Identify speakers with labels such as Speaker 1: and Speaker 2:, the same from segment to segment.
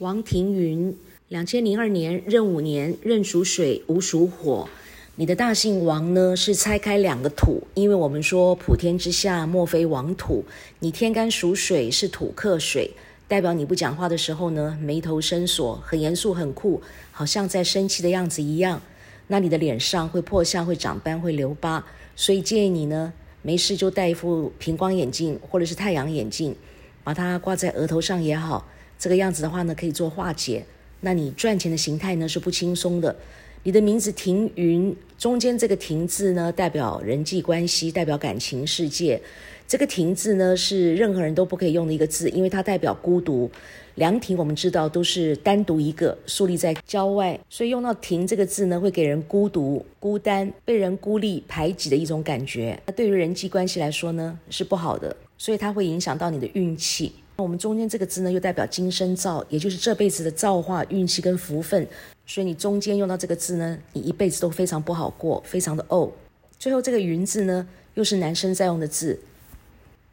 Speaker 1: 王庭云，两千零二年壬午年，壬属水，午属火。你的大姓王呢是拆开两个土，因为我们说普天之下莫非王土。你天干属水，是土克水，代表你不讲话的时候呢眉头深锁，很严肃很酷，好像在生气的样子一样。那你的脸上会破相，会长斑，会留疤，所以建议你呢没事就戴一副平光眼镜或者是太阳眼镜，把它挂在额头上也好。这个样子的话呢，可以做化解。那你赚钱的形态呢是不轻松的。你的名字庭云，中间这个庭字呢，代表人际关系，代表感情世界。这个庭字呢，是任何人都不可以用的一个字，因为它代表孤独。凉亭我们知道都是单独一个，树立在郊外，所以用到亭这个字呢，会给人孤独、孤单、被人孤立、排挤的一种感觉。那对于人际关系来说呢，是不好的，所以它会影响到你的运气。我们中间这个字呢，又代表今生造，也就是这辈子的造化、运气跟福分。所以你中间用到这个字呢，你一辈子都非常不好过，非常的怄。最后这个云字呢，又是男生在用的字，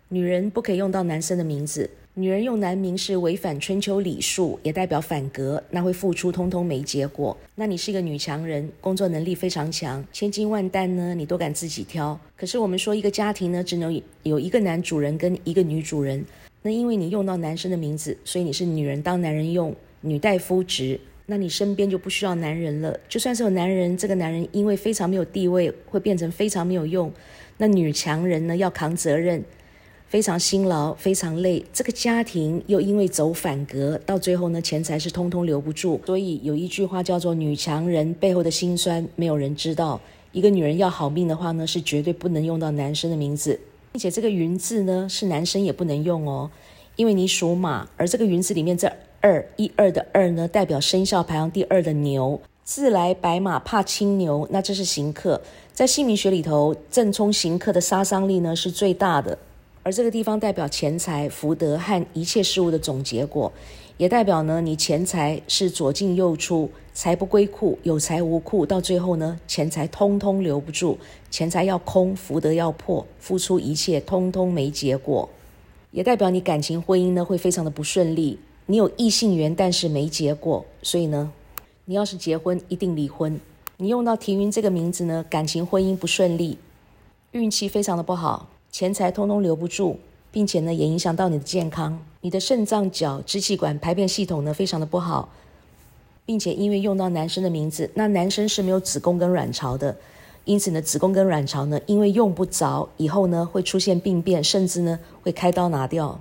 Speaker 1: 女人不可以用到男生的名字。女人用男名是违反春秋礼数，也代表反格，那会付出通通没结果。那你是一个女强人，工作能力非常强，千金万担呢，你都敢自己挑。可是我们说一个家庭呢，只能有一个男主人跟一个女主人。那因为你用到男生的名字，所以你是女人当男人用，女代夫职。那你身边就不需要男人了。就算是有男人，这个男人因为非常没有地位，会变成非常没有用。那女强人呢，要扛责任，非常辛劳，非常累。这个家庭又因为走反格，到最后呢，钱财是通通留不住。所以有一句话叫做“女强人背后的辛酸，没有人知道”。一个女人要好命的话呢，是绝对不能用到男生的名字。并且这个云字呢，是男生也不能用哦，因为你属马，而这个云字里面这二一二的二呢，代表生肖排行第二的牛。自来白马怕青牛，那这是行克，在姓名学里头，正冲行克的杀伤力呢是最大的。而这个地方代表钱财、福德和一切事物的总结果，也代表呢你钱财是左进右出，财不归库，有财无库，到最后呢钱财通通留不住，钱财要空，福德要破，付出一切通通没结果，也代表你感情婚姻呢会非常的不顺利，你有异性缘但是没结果，所以呢你要是结婚一定离婚。你用到庭云这个名字呢，感情婚姻不顺利，运气非常的不好。钱财通通留不住，并且呢，也影响到你的健康。你的肾脏、脚、支气管、排便系统呢，非常的不好，并且因为用到男生的名字，那男生是没有子宫跟卵巢的，因此呢，子宫跟卵巢呢，因为用不着，以后呢，会出现病变，甚至呢，会开刀拿掉。